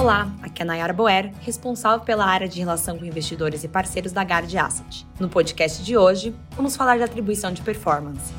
Olá, aqui é Nayara Boer, responsável pela área de relação com investidores e parceiros da Guard Asset. No podcast de hoje, vamos falar de atribuição de performance.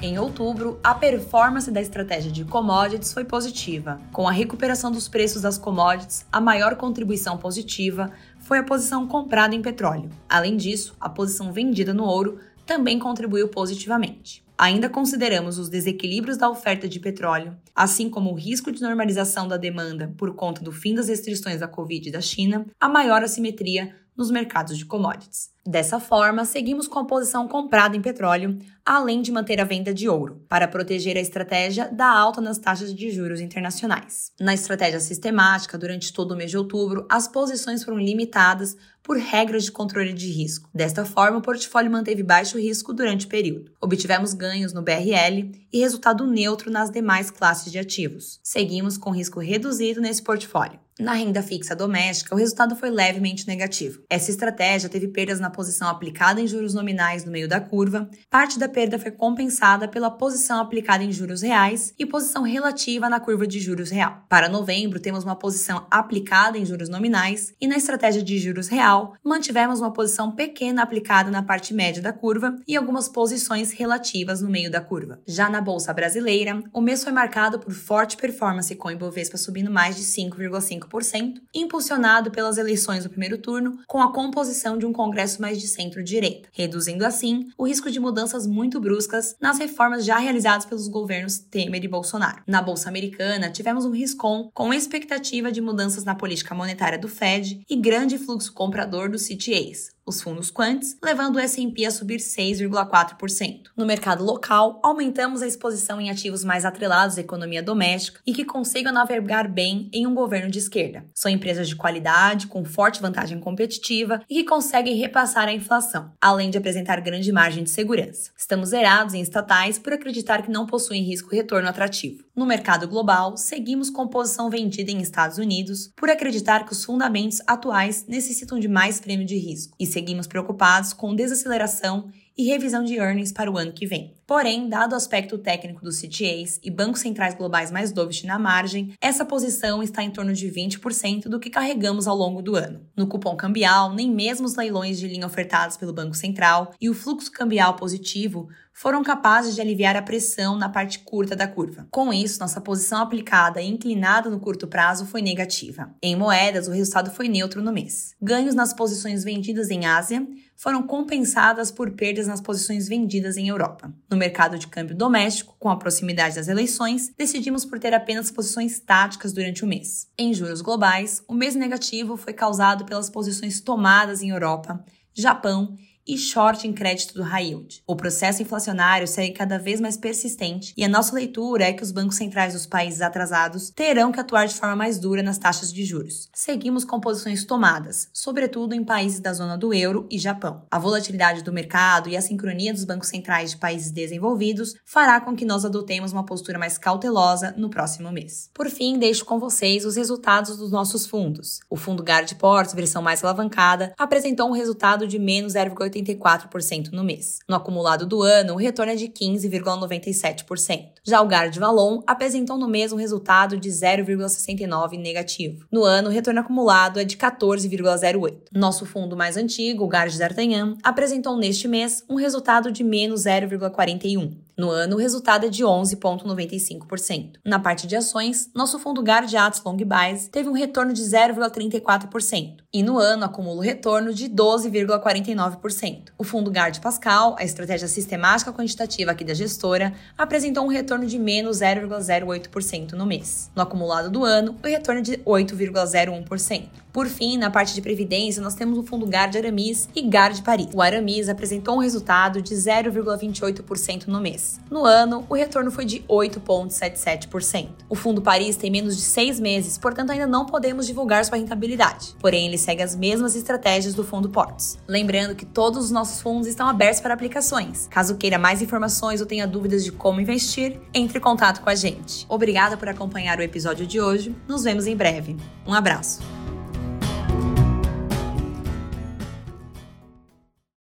Em outubro, a performance da estratégia de commodities foi positiva. Com a recuperação dos preços das commodities, a maior contribuição positiva foi a posição comprada em petróleo. Além disso, a posição vendida no ouro também contribuiu positivamente. Ainda consideramos os desequilíbrios da oferta de petróleo, assim como o risco de normalização da demanda por conta do fim das restrições da Covid da China, a maior assimetria nos mercados de commodities. Dessa forma, seguimos com a posição comprada em petróleo, além de manter a venda de ouro, para proteger a estratégia da alta nas taxas de juros internacionais. Na estratégia sistemática, durante todo o mês de outubro, as posições foram limitadas por regras de controle de risco. Desta forma, o portfólio manteve baixo risco durante o período. Obtivemos ganhos no BRL e resultado neutro nas demais classes de ativos. Seguimos com risco reduzido nesse portfólio. Na renda fixa doméstica, o resultado foi levemente negativo. Essa estratégia teve perdas na posição aplicada em juros nominais no meio da curva, parte da perda foi compensada pela posição aplicada em juros reais e posição relativa na curva de juros real. Para novembro, temos uma posição aplicada em juros nominais e na estratégia de juros real, mantivemos uma posição pequena aplicada na parte média da curva e algumas posições relativas no meio da curva. Já na bolsa brasileira, o mês foi marcado por forte performance com o Ibovespa subindo mais de 5,5 5%, impulsionado pelas eleições do primeiro turno, com a composição de um Congresso mais de centro-direita, reduzindo assim o risco de mudanças muito bruscas nas reformas já realizadas pelos governos Temer e Bolsonaro. Na Bolsa Americana, tivemos um riscom com expectativa de mudanças na política monetária do Fed e grande fluxo comprador dos CTAs, os fundos quants, levando o S&P a subir 6,4%. No mercado local, aumentamos a exposição em ativos mais atrelados à economia doméstica e que consigam navegar bem em um governo de esquerda. São empresas de qualidade, com forte vantagem competitiva e que conseguem repassar a inflação, além de apresentar grande margem de segurança. Estamos zerados em estatais por acreditar que não possuem risco-retorno atrativo. No mercado global, seguimos com posição vendida em Estados Unidos por acreditar que os fundamentos atuais necessitam de mais prêmio de risco e seguimos preocupados com desaceleração e revisão de earnings para o ano que vem. Porém, dado o aspecto técnico dos CTAs e bancos centrais globais mais dovish na margem, essa posição está em torno de 20% do que carregamos ao longo do ano. No cupom cambial, nem mesmo os leilões de linha ofertados pelo Banco Central e o fluxo cambial positivo foram capazes de aliviar a pressão na parte curta da curva. Com isso, nossa posição aplicada e inclinada no curto prazo foi negativa. Em moedas, o resultado foi neutro no mês. Ganhos nas posições vendidas em Ásia foram compensadas por perdas nas posições vendidas em Europa. No mercado de câmbio doméstico, com a proximidade das eleições, decidimos por ter apenas posições táticas durante o mês. Em juros globais, o mês negativo foi causado pelas posições tomadas em Europa, Japão e short em crédito do high yield. O processo inflacionário segue cada vez mais persistente e a nossa leitura é que os bancos centrais dos países atrasados terão que atuar de forma mais dura nas taxas de juros. Seguimos com posições tomadas, sobretudo em países da zona do euro e Japão. A volatilidade do mercado e a sincronia dos bancos centrais de países desenvolvidos fará com que nós adotemos uma postura mais cautelosa no próximo mês. Por fim, deixo com vocês os resultados dos nossos fundos. O fundo Guard Ports, versão mais alavancada, apresentou um resultado de menos 0,8 0,84% no mês. No acumulado do ano, o retorno é de 15,97%. Já o Guard Valon apresentou no mês um resultado de 0,69 negativo. No ano, o retorno acumulado é de 14,08. Nosso fundo mais antigo, o Guard D'Artagnan, apresentou neste mês um resultado de menos 0,41. No ano, o resultado é de 11,95%. Na parte de ações, nosso fundo Guard Atos Long Buys teve um retorno de 0,34%. E no ano, acumula o retorno de 12,49%. O fundo Guard Pascal, a estratégia sistemática quantitativa aqui da gestora, apresentou um retorno de menos 0,08% no mês. No acumulado do ano, o retorno é de 8,01%. Por fim, na parte de previdência, nós temos o fundo Guard Aramis e Guard Paris. O Aramis apresentou um resultado de 0,28% no mês. No ano, o retorno foi de 8,77%. O fundo Paris tem menos de seis meses, portanto ainda não podemos divulgar sua rentabilidade. Porém, ele segue as mesmas estratégias do fundo Ports. Lembrando que todos os nossos fundos estão abertos para aplicações. Caso queira mais informações ou tenha dúvidas de como investir, entre em contato com a gente. Obrigada por acompanhar o episódio de hoje. Nos vemos em breve. Um abraço.